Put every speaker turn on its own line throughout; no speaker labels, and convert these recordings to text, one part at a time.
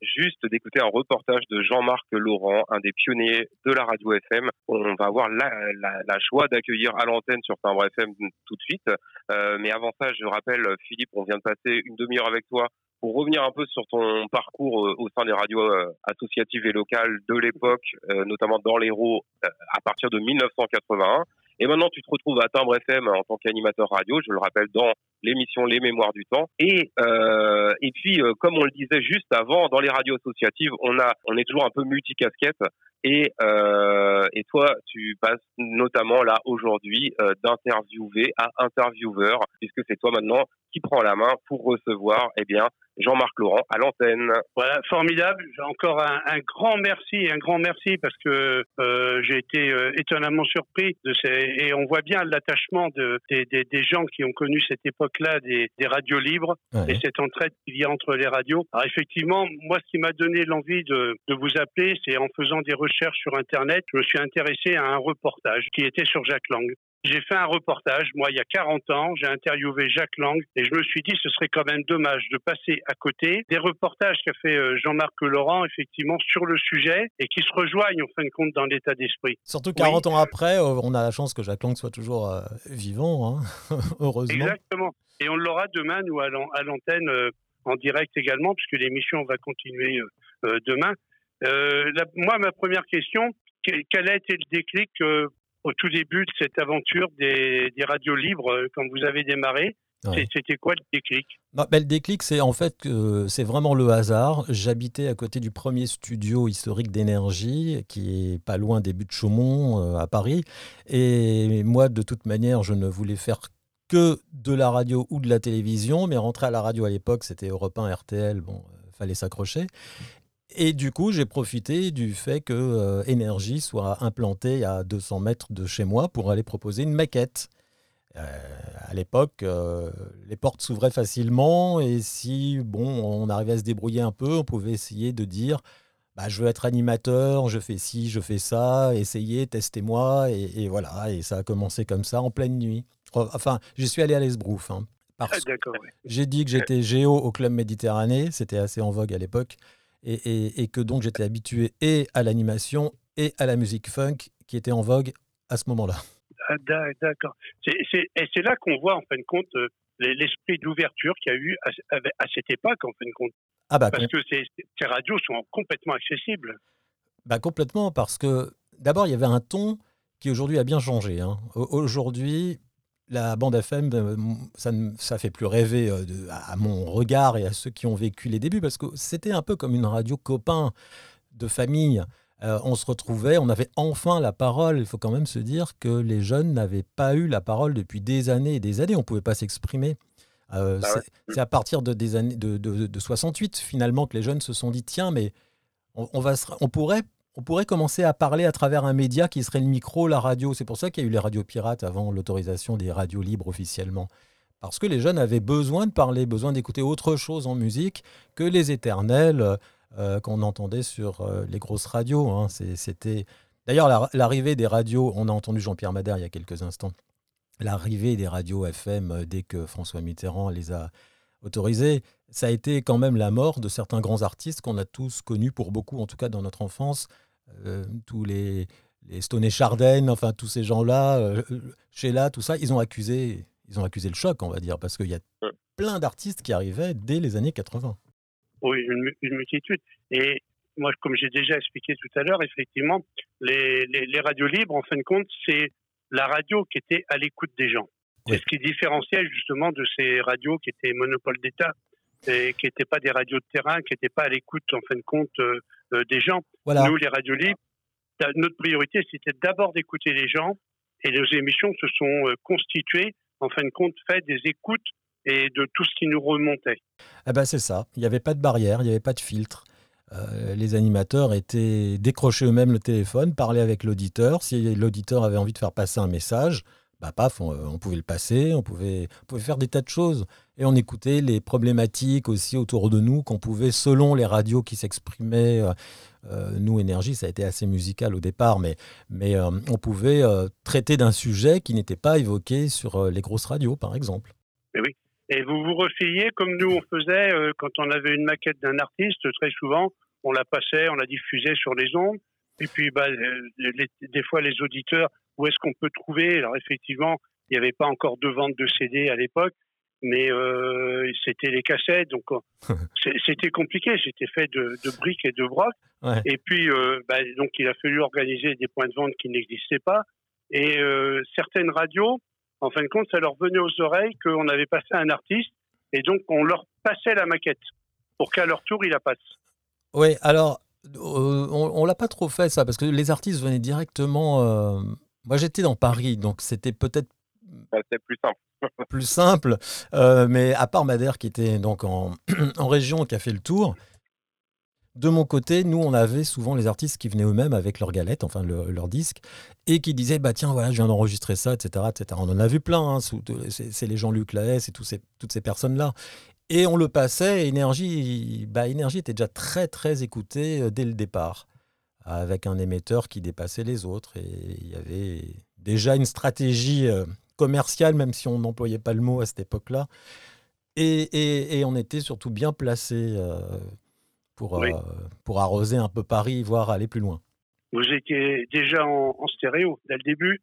juste d'écouter un reportage de Jean-Marc Laurent, un des pionniers de la radio FM. On va avoir la, la, joie d'accueillir à l'antenne sur Timbre FM tout de suite. Euh, mais avant ça, je rappelle, Philippe, on vient de passer une demi-heure avec toi pour revenir un peu sur ton parcours euh, au sein des radios euh, associatives et locales de l'époque, notamment dans l'Hérault, à partir de 1981. Et maintenant, tu te retrouves à Timbre FM en tant qu'animateur radio, je le rappelle, dans l'émission Les Mémoires du Temps. Et euh, et puis, comme on le disait juste avant, dans les radios associatives, on a, on est toujours un peu multicasquette. Et euh, et toi, tu passes notamment là aujourd'hui euh, d'interviewer à intervieweur, puisque c'est toi maintenant qui prend la main pour recevoir, eh bien, Jean-Marc Laurent à l'antenne.
Voilà, formidable. Encore un, un, grand merci, un grand merci parce que euh, j'ai été euh, étonnamment surpris de ces et on voit bien l'attachement de, des, des, des, gens qui ont connu cette époque-là des, des, radios libres ouais. et cette entraide qui vient entre les radios. Alors effectivement, moi, ce qui m'a donné l'envie de, de vous appeler, c'est en faisant des recherches sur Internet, je me suis intéressé à un reportage qui était sur Jacques Lang. J'ai fait un reportage, moi, il y a 40 ans, j'ai interviewé Jacques Lang et je me suis dit ce serait quand même dommage de passer à côté des reportages qu'a fait euh, Jean-Marc Laurent, effectivement, sur le sujet et qui se rejoignent, en fin de compte, dans l'état d'esprit.
Surtout 40 oui. ans après, euh, on a la chance que Jacques Lang soit toujours euh, vivant, hein heureusement.
Exactement. Et on l'aura demain, nous, à l'antenne, euh, en direct également, puisque l'émission va continuer euh, demain. La, moi, ma première question, quel a été le déclic au tout début de cette aventure des, des radios libres euh, quand vous avez démarré Ouais. C'était quoi le déclic?
Bah, bah, Le déclic, c'est en fait euh, c'est vraiment le hasard. J'habitais à côté du premier studio historique d'énergie, qui est pas loin des buts de Chaumont euh, à Paris. Et moi, de toute manière, je ne voulais faire que de la radio ou de la télévision, mais rentrer à la radio à l'époque, c'était Europe 1, RTL, bon, euh, fallait s'accrocher. Et du coup, j'ai profité du fait que euh, Énergie soit implantée à 200 mètres de chez moi pour aller proposer une maquette. Euh, à l'époque, euh, les portes s'ouvraient facilement et si bon, on arrivait à se débrouiller un peu, on pouvait essayer de dire bah, je veux être animateur, je fais ci, je fais ça, essayez, testez-moi. Et, et, voilà, et ça a commencé comme ça en pleine nuit. Enfin, je suis allé à l'Esbrouf. Hein, parce ah,
ouais.
J'ai dit que j'étais géo au Club Méditerranée, c'était assez en vogue à l'époque et, et, et, que donc j'étais habitué et à l'animation et à la musique funk qui était en vogue à ce moment-là.
Ah, D'accord. Et c'est là qu'on voit en fin de compte euh, l'esprit d'ouverture qu'il y a eu à, à, cette époque en fin de compte.
Ah bah,
parce que ces, ces, radios sont complètement accessibles.
Bah complètement parce que d'abord il y avait un ton qui aujourd'hui a bien changé. Hein. Aujourd'hui, la bande FM, euh, ça ne ça fait plus rêver euh, de, à mon regard et à ceux qui ont vécu les débuts, parce que c'était un peu comme une radio copain de famille. Euh, on se retrouvait, on avait enfin la parole. Il faut quand même se dire que les jeunes n'avaient pas eu la parole depuis des années et des années. On ne pouvait pas s'exprimer. Euh, bah ouais. C'est à partir de, des années, de, de, de, 68, finalement, que les jeunes se sont dit tiens, mais on, on va se, on pourrait on pourrait commencer à parler à travers un média qui serait le micro, la radio. C'est pour ça qu'il y a eu les radios pirates avant l'autorisation des radios libres officiellement. Parce que les jeunes avaient besoin de parler, besoin d'écouter autre chose en musique que les éternels euh, qu'on entendait sur euh, les grosses radios. Hein. C'était D'ailleurs, l'arrivée des radios, on a entendu Jean-Pierre Madère il y a quelques instants, l'arrivée des radios FM euh, dès que François Mitterrand les a autorisées, ça a été quand même la mort de certains grands artistes qu'on a tous connus, pour beaucoup en tout cas dans notre enfance, euh, tous les, les Stone Chardin, enfin tous ces gens-là, euh, Sheila, tout ça, ils ont accusé, ils ont accusé le choc, on va dire, parce qu'il y a plein d'artistes qui arrivaient dès les années 80.
Oui, une, une multitude. Et moi, comme j'ai déjà expliqué tout à l'heure, effectivement, les, les, les, radios libres, en fin de compte, c'est la radio qui était à l'écoute des gens. Oui. C'est ce qui différenciait justement de ces radios qui étaient monopole d'État et qui n'étaient pas des radios de terrain, qui n'étaient pas à l'écoute, en fin de compte, euh, euh, des gens.
Voilà.
Nous, les radios libres, notre priorité, c'était d'abord d'écouter les gens et nos émissions se sont euh, constituées, en fin de compte, fait des écoutes et de tout ce qui nous remontait.
Ah ben c'est ça, il n'y avait pas de barrière, il n'y avait pas de filtre. Euh, les animateurs étaient décrochés eux-mêmes le téléphone, parlaient avec l'auditeur. Si l'auditeur avait envie de faire passer un message, bah paf, on, on, pouvait le passer, on pouvait, faire des tas de choses. Et on écoutait les problématiques aussi autour de nous qu'on pouvait, selon les radios qui s'exprimaient. Euh, nous, Énergie, ça a été assez musical au départ, mais, mais euh, on pouvait euh, traiter d'un sujet qui n'était pas évoqué sur les grosses radios, par exemple.
Mais oui, Et vous vous refiez comme nous on faisait euh, quand on avait une maquette d'un artiste, très souvent, on la passait, on la diffusait sur les ondes. Et puis, bah, des fois, les auditeurs, où est-ce qu'on peut trouver Alors, effectivement, il n'y avait pas encore de vente de CD à l'époque, mais euh, c'était les cassettes, donc c'était compliqué. C'était fait de, briques et de brocs. Et puis, euh, bah, donc, il a fallu organiser des points de vente qui n'existaient pas. Et euh, certaines radios, en fin de compte, ça leur venait aux oreilles qu'on avait passé un artiste, et donc on leur passait la maquette pour qu'à leur tour, il la passe.
Oui, alors, on, ne l'a pas trop fait ça, parce que les artistes venaient directement. Moi, j'étais dans Paris, donc c'était peut-être.
C'était plus simple
plus simple. Euh, mais à part Madère qui était donc en, en, région, qui a fait le tour, de mon côté, nous, on avait souvent les artistes qui venaient eux-mêmes avec leur galette, enfin leur disque, et qui disaient bah tiens voilà, je viens d'enregistrer ça, etc., etc. On en a vu plein. Hein, c'est les Jean-Luc Laès et tous ces, toutes ces personnes-là. Et on le passait. Énergie, bah, Énergie était déjà très très écouté euh, dès le départ, avec un émetteur qui dépassait les autres. Et il y avait déjà une stratégie euh, commercial, même si on n'employait pas le mot à cette époque-là. Et, on était surtout bien placé euh, pour, euh, pour arroser un peu Paris, voire aller plus loin.
Vous étiez déjà en, stéréo dès le début?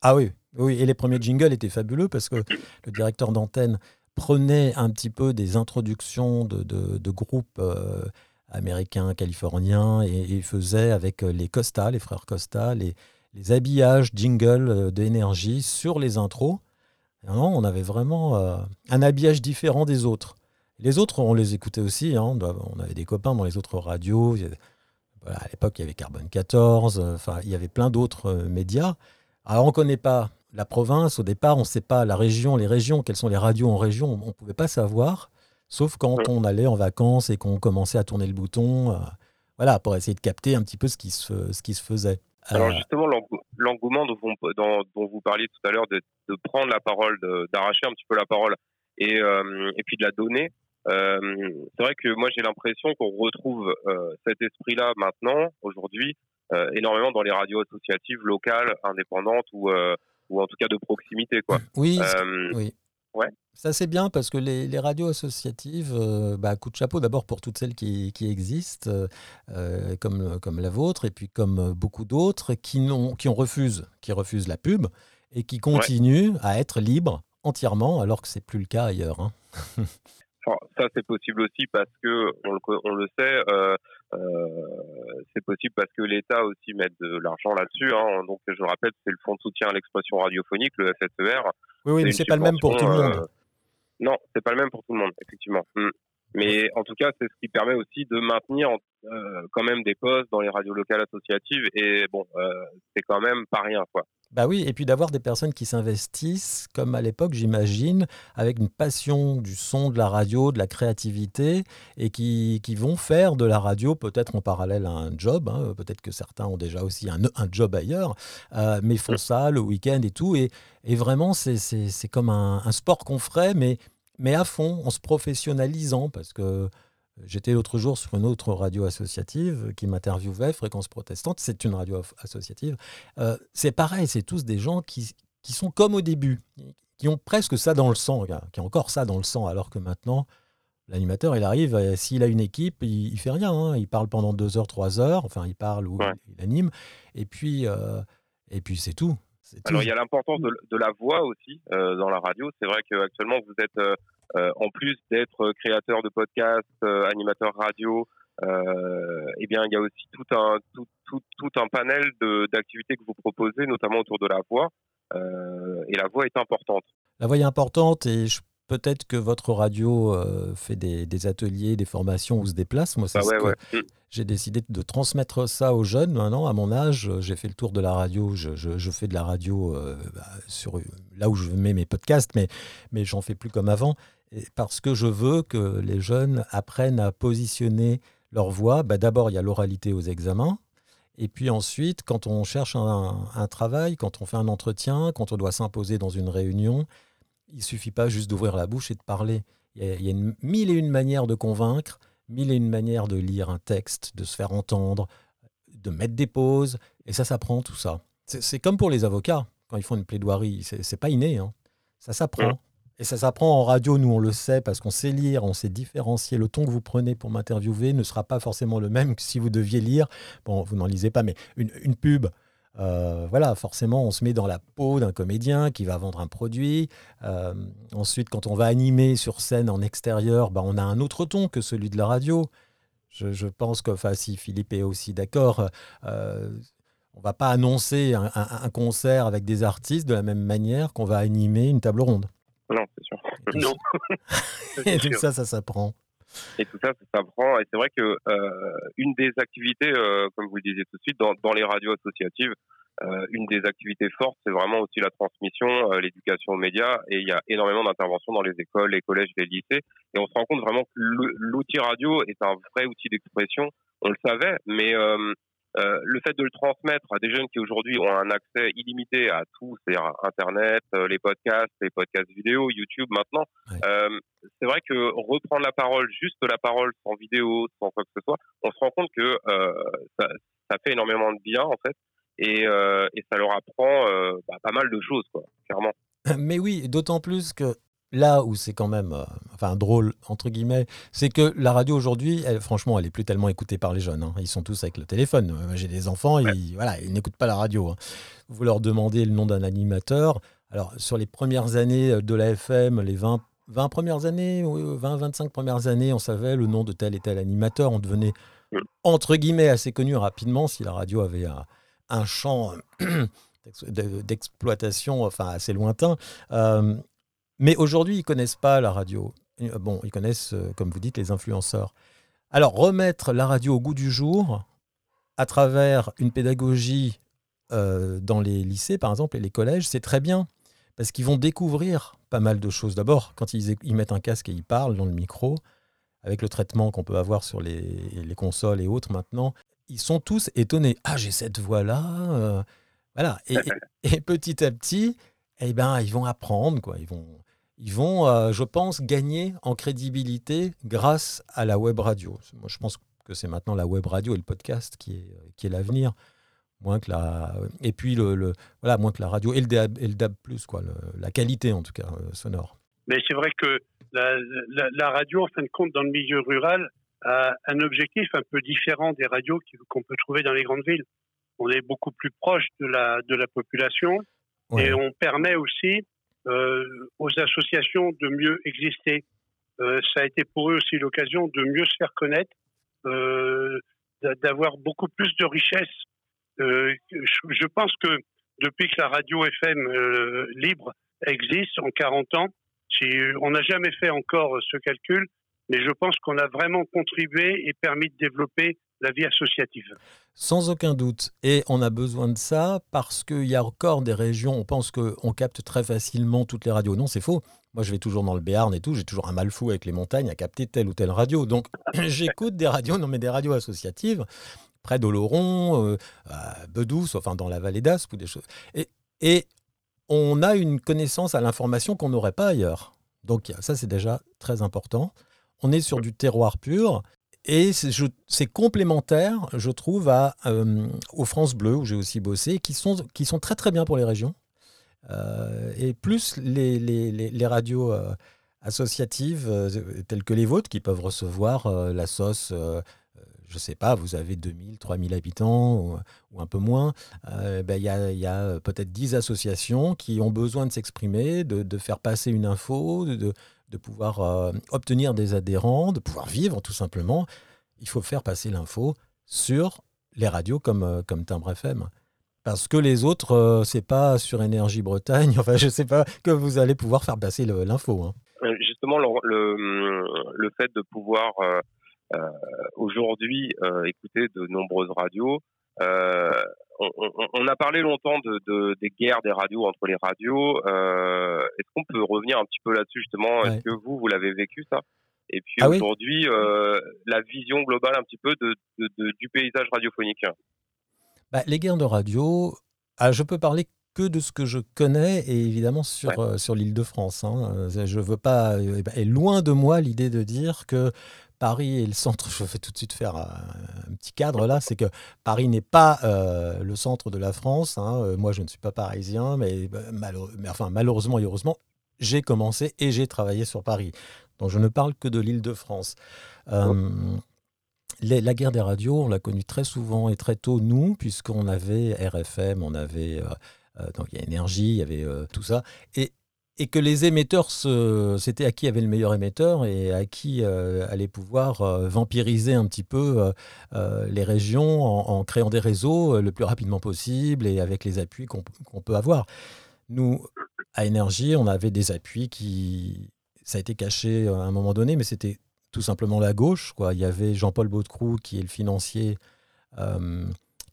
Ah oui, oui, et les premiers jingles étaient fabuleux parce que le directeur d'antenne prenait un petit peu des introductions de, de, groupes euh, américains, californiens, et, et, faisait avec les Costa, les frères Costa, les, habillages jingle euh, d'énergie sur les intros. Non, on avait vraiment euh, un habillage différent des autres. Les autres, on les écoutait aussi. Hein. on avait des copains dans les autres radios. à l'époque, il y avait Carbone 14. Euh, enfin, il y avait plein d'autres médias. Alors, on ne connaît pas la province. Au départ, on ne sait pas la région, les régions, quelles sont les radios en région. On ne pouvait pas savoir. Sauf quand on allait en vacances et qu'on commençait à tourner le bouton. voilà, pour essayer de capter un petit peu ce qui ce qui se faisait.
Alors euh, justement, l'engouement dont, dont, vous parliez tout à l'heure, de, de, prendre la parole, d'arracher un petit peu la parole et, euh, et puis de la donner, euh, c'est vrai que moi j'ai l'impression qu'on retrouve euh, cet esprit-là maintenant, aujourd'hui, euh, énormément dans les radios associatives locales, indépendantes ou, ou en tout cas de proximité. Quoi.
Oui, oui. Ouais. Ça c'est bien parce que les, radios associatives, euh, bah, coup de chapeau d'abord pour toutes celles qui, existent, euh, comme, comme la vôtre, et puis comme beaucoup d'autres qui, qui ont refusent, qui refusent la pub et qui continuent à être libres entièrement, alors que c'est plus le cas ailleurs. Hein.
ça c'est possible aussi parce que on le, on le sait, euh, c'est possible parce que l'État aussi met de l'argent là-dessus. Hein. Donc je rappelle, c'est le Fonds de soutien à l'expression radiophonique, le FSER
oui, oui, mais c'est pas le même pour tout le monde. Euh,
non, c'est pas le même pour tout le monde, effectivement. Mm. Mais en tout cas, c'est ce qui permet aussi de maintenir euh, quand même des postes dans les radios locales associatives. Et bon, euh, c'est quand même pas rien, quoi.
Bah oui, et puis d'avoir des personnes qui s'investissent, comme à l'époque, j'imagine, avec une passion du son, de la radio, de la créativité, et qui, qui vont faire de la radio peut-être en parallèle à un job. Hein. Peut-être que certains ont déjà aussi un, un job ailleurs, euh, mais font ça le week-end et tout. Et, et vraiment, c'est comme un, un sport qu'on ferait, mais, mais à fond, en se professionnalisant, parce que J'étais l'autre jour sur une autre radio associative qui m'interviewait, Fréquence Protestante, c'est une radio associative. Euh, c'est pareil, c'est tous des gens qui, qui sont comme au début, qui ont presque ça dans le sang, qui ont encore ça dans le sang, alors que maintenant, l'animateur, il arrive, s'il a une équipe, il, il fait rien, hein. il parle pendant deux heures, trois heures, enfin il parle ou il anime, et puis, euh, et puis c'est tout.
Alors il y a l'importance de, de, la voix aussi euh, dans la radio. C'est vrai qu'actuellement vous êtes euh, en plus d'être créateur de podcasts, euh, animateur radio, euh, eh bien, il y a aussi tout un, tout, tout, tout un panel d'activités que vous proposez, notamment autour de la voix. et la voix est importante.
La voix est importante et peut-être que votre radio fait des, ateliers, des formations où se déplace. Moi, c'est bah mm. j'ai décidé de transmettre ça aux jeunes. Maintenant, à mon âge, j'ai fait le tour de la radio. Je, je, fais de la radio bah, sur là où je mets mes podcasts, mais, mais j'en fais plus comme avant parce que je veux que les jeunes apprennent à positionner leur voix. Bah, d'abord, il y a l'oralité aux examens. Et puis ensuite, quand on cherche un, travail, quand on fait un entretien, quand on doit s'imposer dans une réunion, il suffit pas juste d'ouvrir la bouche et de parler. Il y a, mille et une manières de convaincre, mille et une manières de lire un texte, de se faire entendre, de mettre des pauses. Et ça s'apprend tout ça. C'est comme pour les avocats, quand ils font une plaidoirie. C'est pas inné. Hein. Ça s'apprend. Et ça s'apprend en radio, nous on le sait, parce qu'on sait lire, on sait différencier. Le ton que vous prenez pour m'interviewer ne sera pas forcément le même que si vous deviez lire, bon, vous n'en lisez pas, mais une, pub. Euh, voilà, forcément, on se met dans la peau d'un comédien qui va vendre un produit. Euh, ensuite, quand on va animer sur scène en extérieur, bah, on a un autre ton que celui de la radio. Je, pense que, enfin, si Philippe est aussi d'accord, euh, on va pas annoncer un, concert avec des artistes de la même manière qu'on va animer une table ronde.
Non, c'est sûr.
Non.
et tout ça, ça s'apprend.
Et tout ça, ça s'apprend. Et c'est vrai que euh, une des activités, euh, comme vous le disiez tout de suite, dans, dans les radios associatives, euh, une des activités fortes, c'est vraiment aussi la transmission, euh, l'éducation aux médias. Et il y a énormément d'interventions dans les écoles, les collèges, les lycées. Et on se rend compte vraiment que l'outil radio est un vrai outil d'expression. On le savait, mais euh, le fait de le transmettre à des jeunes qui aujourd'hui ont un accès illimité à tout, c'est-à-dire Internet, euh, les podcasts, les podcasts vidéo, YouTube maintenant, euh, c'est vrai que reprendre la parole, juste la parole, sans vidéo, sans quoi que ce soit, on se rend compte que ça, ça, fait énormément de bien en fait, et, et ça leur apprend bah, pas mal de choses, quoi, clairement.
Mais oui, d'autant plus que là où c'est quand même, euh, enfin drôle entre guillemets, c'est que la radio aujourd'hui, franchement, elle est plus tellement écoutée par les jeunes. Hein. Ils sont tous avec le téléphone. J'ai des enfants, ils, voilà, ils n'écoutent pas la radio. Hein. Vous leur demandez le nom d'un animateur. Alors sur les premières années de la FM, les 20 20 premières années, 20, 25 premières années, on savait le nom de tel et tel animateur. On devenait, entre guillemets, assez connu rapidement si la radio avait un, champ d'exploitation enfin, assez lointain. Euh, mais aujourd'hui, ils connaissent pas la radio. Euh, bon, ils connaissent, euh, comme vous dites, les influenceurs. Alors, remettre la radio au goût du jour à travers une pédagogie euh, dans les lycées, par exemple, et les collèges, c'est très bien. Parce qu'ils vont découvrir pas mal de choses. D'abord, quand ils, mettent un casque et ils parlent dans le micro, avec le traitement qu'on peut avoir sur les, consoles et autres maintenant, ils sont tous étonnés. Ah, j'ai cette voix-là. voilà. Et, et, petit à petit, eh ben, ils vont apprendre, quoi. Ils vont, ils vont, euh, je pense, gagner en crédibilité grâce à la web radio. Moi, je pense que c'est maintenant la web radio et le podcast qui est, qui est l'avenir. Moins que la, et puis le, voilà, moins que la radio et le DAB, et le DAB+, quoi, la qualité en tout cas euh, sonore.
Mais c'est vrai que la, la, radio, en fin de compte, dans le milieu rural, a un objectif un peu différent des radios qu'on peut trouver dans les grandes villes. On est beaucoup plus proche de la, de la population et on permet aussi euh, aux associations de mieux exister. Euh, ça a été pour eux aussi l'occasion de mieux se faire connaître, euh, d'avoir beaucoup plus de richesse. Je, pense que depuis que la radio FM libre existe en 40 ans, si, on n'a jamais fait encore ce calcul, mais je pense qu'on a vraiment contribué et permis de développer la vie associative.
Sans aucun doute. Et on a besoin de ça parce qu'il y a encore des régions, on pense qu'on capte très facilement toutes les radios. Non, c'est faux. Moi, je vais toujours dans le Béarn et tout, j'ai toujours un mal fou avec les montagnes à capter telle ou telle radio. Donc, j'écoute des radios, non mais des radios associatives, près d'Oloron, euh, à Bedouce, enfin dans la vallée d'Aspe ou des choses. Et, et on a une connaissance à l'information qu'on n'aurait pas ailleurs. Donc, ça, c'est déjà très important. On est sur du terroir pur et c'est complémentaire, je trouve, à, euh, aux France Bleu, où j'ai aussi bossé, qui sont, très très bien pour les régions. Euh, et plus les, radios euh, associatives telles que les vôtres, qui peuvent recevoir la sauce, je ne sais pas, vous avez 2000, 3000 habitants ou, un peu moins, ben, il y a, peut-être 10 associations qui ont besoin de s'exprimer, de, faire passer une info, de pouvoir euh, obtenir des adhérents, de pouvoir vivre tout simplement, il faut faire passer l'info sur les radios comme, euh, Timbre FM. Parce que les autres, euh, c'est pas sur Énergie Bretagne, enfin je sais pas, que vous allez pouvoir faire passer l'info. Hein.
Justement, le, le, fait de pouvoir aujourd'hui écouter de nombreuses radios, on, a parlé longtemps de, des guerres des radios entre les radios. Euh, est-ce qu'on peut revenir un petit peu là-dessus justement? Est-ce que vous, vous l'avez vécu ça? Et puis ah aujourd'hui, euh, la vision globale un petit peu de, du paysage radiophonique.
Bah, les guerres de radio, ah, je peux parler que de ce que je connais et évidemment sur, euh, sur l'île de France. Hein. Je veux pas, et loin de moi l'idée de dire que Paris est le centre, je vais tout de suite faire un, petit cadre là, c'est que Paris n'est pas euh, le centre de la France. Hein. Euh, moi, je ne suis pas parisien, mais, bah, enfin, malheureusement et heureusement, j'ai commencé et j'ai travaillé sur Paris. Donc je ne parle que de l'île de France. Euh, la guerre des radios, on l'a connue très souvent et très tôt, nous, puisqu'on avait RFM, on avait... Euh, donc il y a énergie, il y avait tout ça. Et, et que les émetteurs, c'était à qui avait le meilleur émetteur et à qui allait pouvoir vampiriser un petit peu les régions en, créant des réseaux le plus rapidement possible et avec les appuis qu'on peut avoir. Nous, à Énergie, on avait des appuis qui. Ça a été caché à un moment donné, mais c'était tout simplement la gauche. Il y avait Jean-Paul Baudecroux, qui est le financier, euh,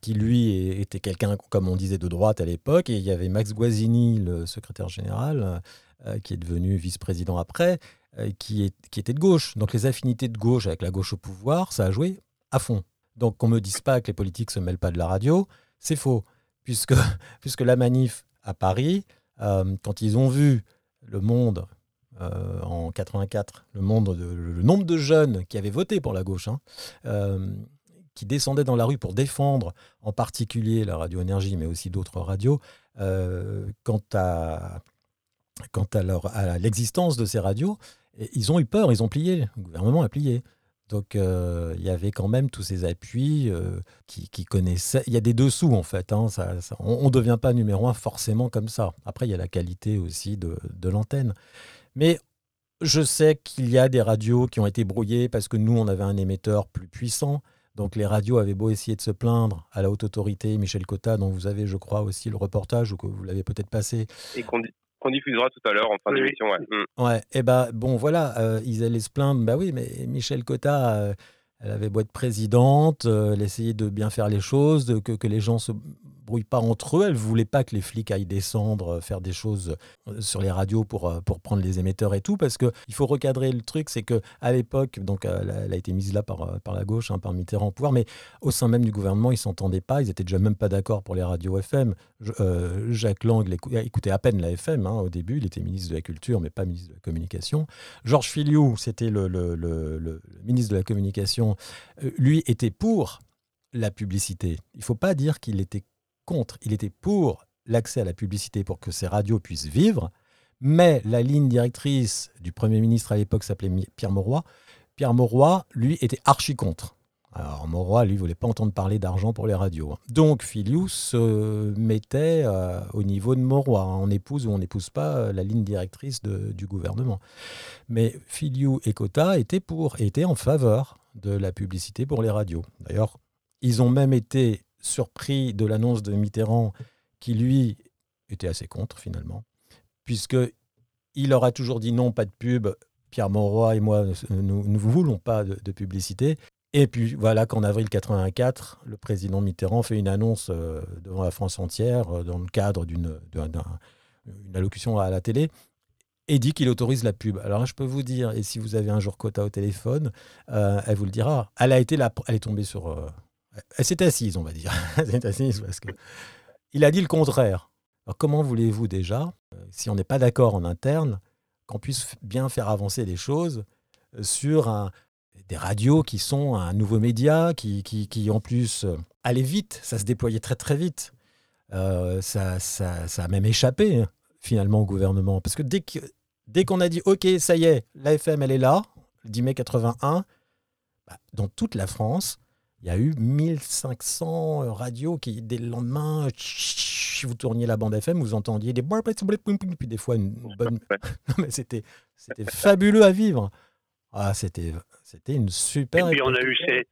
qui lui était quelqu'un, comme on disait, de droite à l'époque. Et il y avait Max Guazzini, le secrétaire général, euh, qui est devenu vice-président après, euh, qui, est, qui était de gauche. Donc les affinités de gauche avec la gauche au pouvoir, ça a joué à fond. Donc qu'on ne me dise pas que les politiques se mêlent pas de la radio, c'est faux. Puisque, puisque la manif à Paris, euh, quand ils ont vu le monde en 84, le, nombre de jeunes qui avaient voté pour la gauche, hein, qui descendaient dans la rue pour défendre en particulier la radio énergie, mais aussi d'autres radios, quant à, quant à l'existence de ces radios, ils ont eu peur, ils ont plié, le gouvernement a plié. Donc euh, il y avait quand même tous ces appuis euh, qui, connaissaient. Il y a des dessous en fait. Hein, on ne devient pas numéro un forcément comme ça. Après, il y a la qualité aussi de, l'antenne. Mais je sais qu'il y a des radios qui ont été brouillées parce que nous, on avait un émetteur plus puissant. Donc les radios avaient beau essayer de se plaindre à la haute autorité, Michel Cotta, dont vous avez, je crois, aussi le reportage ou que vous l'avez peut-être passé.
Et qu'on diffusera tout à l'heure en fin d'émission. Ouais.
Mm. ouais. Et eh ben bon, voilà, euh, ils allaient se plaindre. Bah oui, mais Michel Cotta, euh, elle avait beau être présidente, euh, elle essayait de bien faire les choses, de, que, que les gens se brouillent pas entre eux. Elle voulait pas que les flics aillent descendre, euh, faire des choses euh, sur les radios pour, euh, pour prendre les émetteurs et tout, parce que il faut recadrer le truc, c'est que à l'époque, donc elle a été mise là par, par la gauche, hein, par Mitterrand au pouvoir, mais au sein même du gouvernement, ils s'entendaient pas, ils étaient déjà même pas d'accord pour les radios FM. Jacques Lang écoutait à peine la FM hein, au début, il était ministre de la Culture, mais pas ministre de la Communication. Georges Filiou, c'était le, le, le ministre de la Communication, lui était pour la publicité. Il ne faut pas dire qu'il était contre, il était pour l'accès à la publicité pour que ces radios puissent vivre, mais la ligne directrice du Premier ministre à l'époque s'appelait Pierre Mauroy. Pierre Mauroy, lui, était archi contre. Alors Mauroy, lui, voulait pas entendre parler d'argent pour les radios. Hein. Donc Filius se mettait euh, au niveau de Mauroy. Hein. On épouse ou on n'épouse pas euh, la ligne directrice du gouvernement. Mais Filiu et Cotta étaient pour, étaient en faveur de la publicité pour les radios. D'ailleurs, ils ont même été surpris de l'annonce de Mitterrand, qui lui était assez contre finalement, puisque il leur a toujours dit non, pas de pub. Pierre Monroy et moi, nous ne voulons pas de, publicité. Et puis voilà qu'en avril 84, le président Mitterrand fait une annonce euh, devant la France entière euh, dans le cadre d'une allocution à la télé et dit qu'il autorise la pub. Alors je peux vous dire, et si vous avez un jour Cota au téléphone, euh, elle vous le dira. Elle est tombée sur, elle s'est assise, on va dire. Elle s'est assise parce il a dit le contraire. Alors comment voulez-vous déjà, euh, si on n'est pas d'accord en interne, qu'on puisse bien faire avancer les choses euh, sur des radios qui sont un nouveau média, qui, en plus euh, allait vite, ça se déployait très très vite. ça, a même échappé hein, finalement au gouvernement. Parce que dès qu'on dès qu'on a dit OK, ça y est, l'AFM elle est là, le 10 mai 81, bah, dans toute la France, il y a eu 1500 euh, radios qui, dès le lendemain, si vous tourniez la bande FM, vous entendiez des puis des fois une bonne. mais c'était, c'était fabuleux à vivre. Ah, c'était, c'était une super.
Et puis on a eu cette,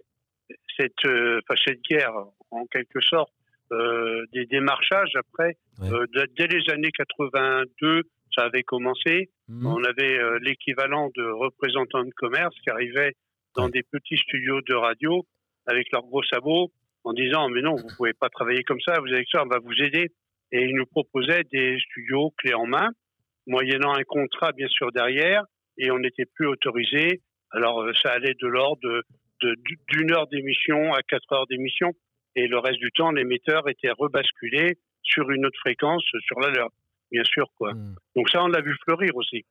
cette, euh, cette guerre, en quelque sorte, euh, des démarchages après. dès les années 82, ça avait commencé. Mmh. On avait l'équivalent de représentants de commerce qui arrivaient dans des petits studios de radio avec leurs gros sabots en disant mais non, vous pouvez pas travailler comme ça, vous avez ça, on va vous aider. Et ils nous proposaient des studios clés en main, moyennant un contrat bien sûr derrière, et on n'était plus autorisé. Alors euh, ça allait de l'ordre d'une heure d'émission à quatre heures d'émission, et le reste du temps, l'émetteur était rebasculé sur une autre fréquence, sur la leur, bien sûr quoi. Hmm. Donc ça, on l'a vu fleurir aussi.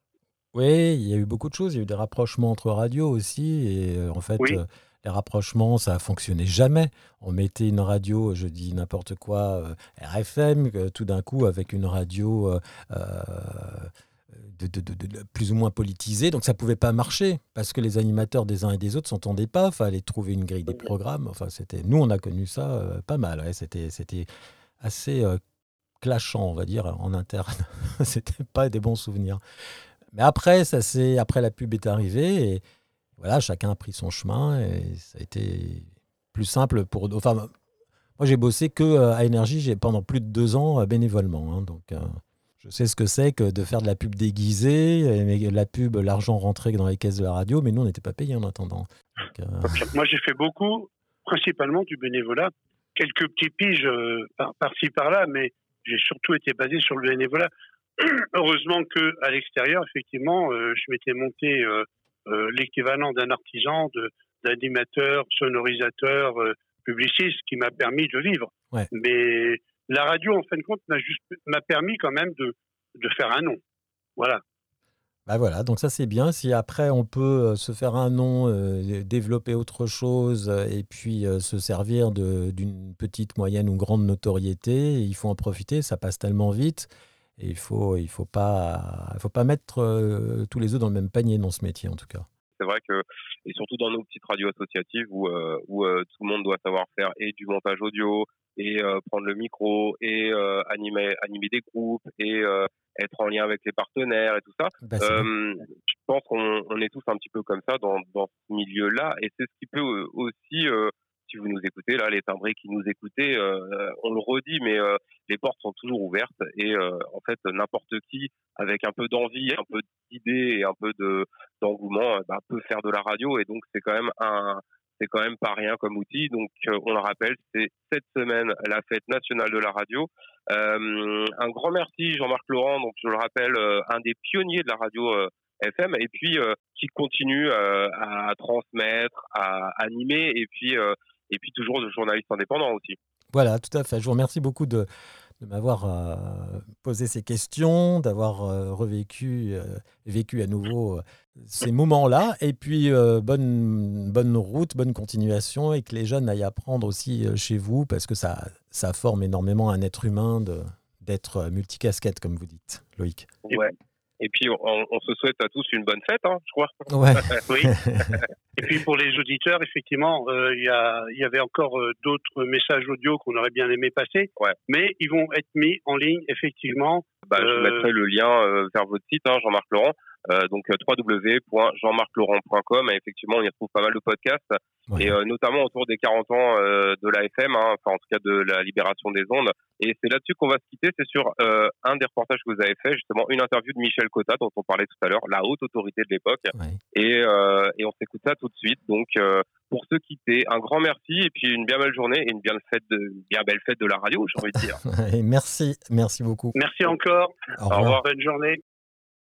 Oui, il y a eu beaucoup de choses. Il y a eu des rapprochements entre radios aussi. Et euh, en fait, euh, les rapprochements, ça a fonctionné jamais. On mettait une radio, je dis n'importe quoi, euh, RFM, tout d'un coup avec une radio de, plus ou moins politisé, donc ça pouvait pas marcher parce que les animateurs des uns et des autres s'entendaient pas. Fallait trouver une grille des programmes. Enfin, c'était nous on a connu ça euh, pas mal. C'était c'était assez euh, clashant, on va dire, en interne. c'était pas des bons souvenirs. Mais après, ça c'est après la pub est arrivée et voilà, chacun a pris son chemin et ça a été plus simple pour. Enfin, moi j'ai bossé que euh, à énergie, pendant plus de deux ans bénévolement, hein, donc. Je sais ce que c'est que de faire de la pub déguisée, mais la pub, l'argent rentrait dans les caisses de la radio, mais nous, on n'était pas payés en attendant.
Euh, Moi, j'ai fait beaucoup, principalement du bénévolat. Quelques petits piges euh, par-ci, par-là, mais j'ai surtout été basé sur le bénévolat. Heureusement qu'à l'extérieur, effectivement, euh, je m'étais monté l'équivalent d'un artisan, d'animateur, sonorisateur, publiciste, qui m'a permis de vivre. Mais la radio, en fin de compte, m'a juste m'a permis quand même de, de faire un nom. Voilà.
Bah voilà, donc ça c'est bien. Si après on peut euh, se faire un nom, euh, développer autre chose euh, et puis se servir d'une petite, moyenne ou grande notoriété, il faut en profiter. Ça passe tellement vite et il faut il faut pas il faut pas mettre tous les œufs dans le même panier dans ce métier en tout cas.
C'est vrai que et surtout dans nos petites radios associatives où où tout le monde doit savoir faire et du montage audio, et euh, prendre le micro et euh, animer, animer des groupes et euh, être en lien avec les partenaires et tout ça. Bah, je pense qu'on on est tous un petit peu comme ça dans, dans ce milieu-là et c'est ce qui peut aussi si vous nous écoutez, là, les timbrés qui nous écoutaient, on le redit, mais les portes sont toujours ouvertes et en fait, n'importe qui, avec un peu d'envie, un peu d'idées et un peu de d'engouement, bah, peut faire de la radio et donc c'est quand même un, c'est quand même pas rien comme outil. Donc, euh, on le rappelle, c'est cette semaine la fête nationale de la radio. Euh, un grand merci Jean-Marc Laurent, donc je le rappelle, euh, un des pionniers de la radio FM, et puis qui continue à transmettre, à animer, et puis et puis toujours de journaliste indépendant aussi.
Voilà, tout à fait. Je vous remercie beaucoup de de m'avoir euh, posé ces questions, d'avoir euh, revécu, euh, vécu à nouveau ces moments-là. Et puis, bonne, bonne route, bonne continuation et que les jeunes aillent apprendre aussi chez vous parce que ça, ça forme énormément un être humain d'être multicasquette, comme vous dites, Loïc.
Ouais. Et puis, on, se souhaite à tous une bonne fête, hein, je crois.
Ouais.
oui. Et puis, pour les auditeurs, effectivement, euh, il y, y, avait encore euh, d'autres messages audio qu'on aurait bien aimé passer.
Ouais.
Mais ils vont être mis en ligne, effectivement.
Bah, Je euh, mettrai le lien vers votre site, hein, Jean-Marc Laurent. Euh, donc www.jeanmarclaurent.com et effectivement on y retrouve pas mal de podcasts et notamment autour des 40 ans de l'AFM, hein, enfin en tout cas de la libération des ondes et c'est là-dessus qu'on va se quitter, c'est sur euh, un des reportages que vous avez fait, justement une interview de Michel Cotta dont on parlait tout à l'heure, la haute autorité de l'époque. Et, euh, et, on s'écoute ça tout de suite. Donc euh, pour se quitter, un grand merci et puis une bien belle journée et une bien, fête de, bien belle fête de la radio, j'ai envie de dire.
merci, merci beaucoup.
Merci encore.
Au revoir.
Bonne journée.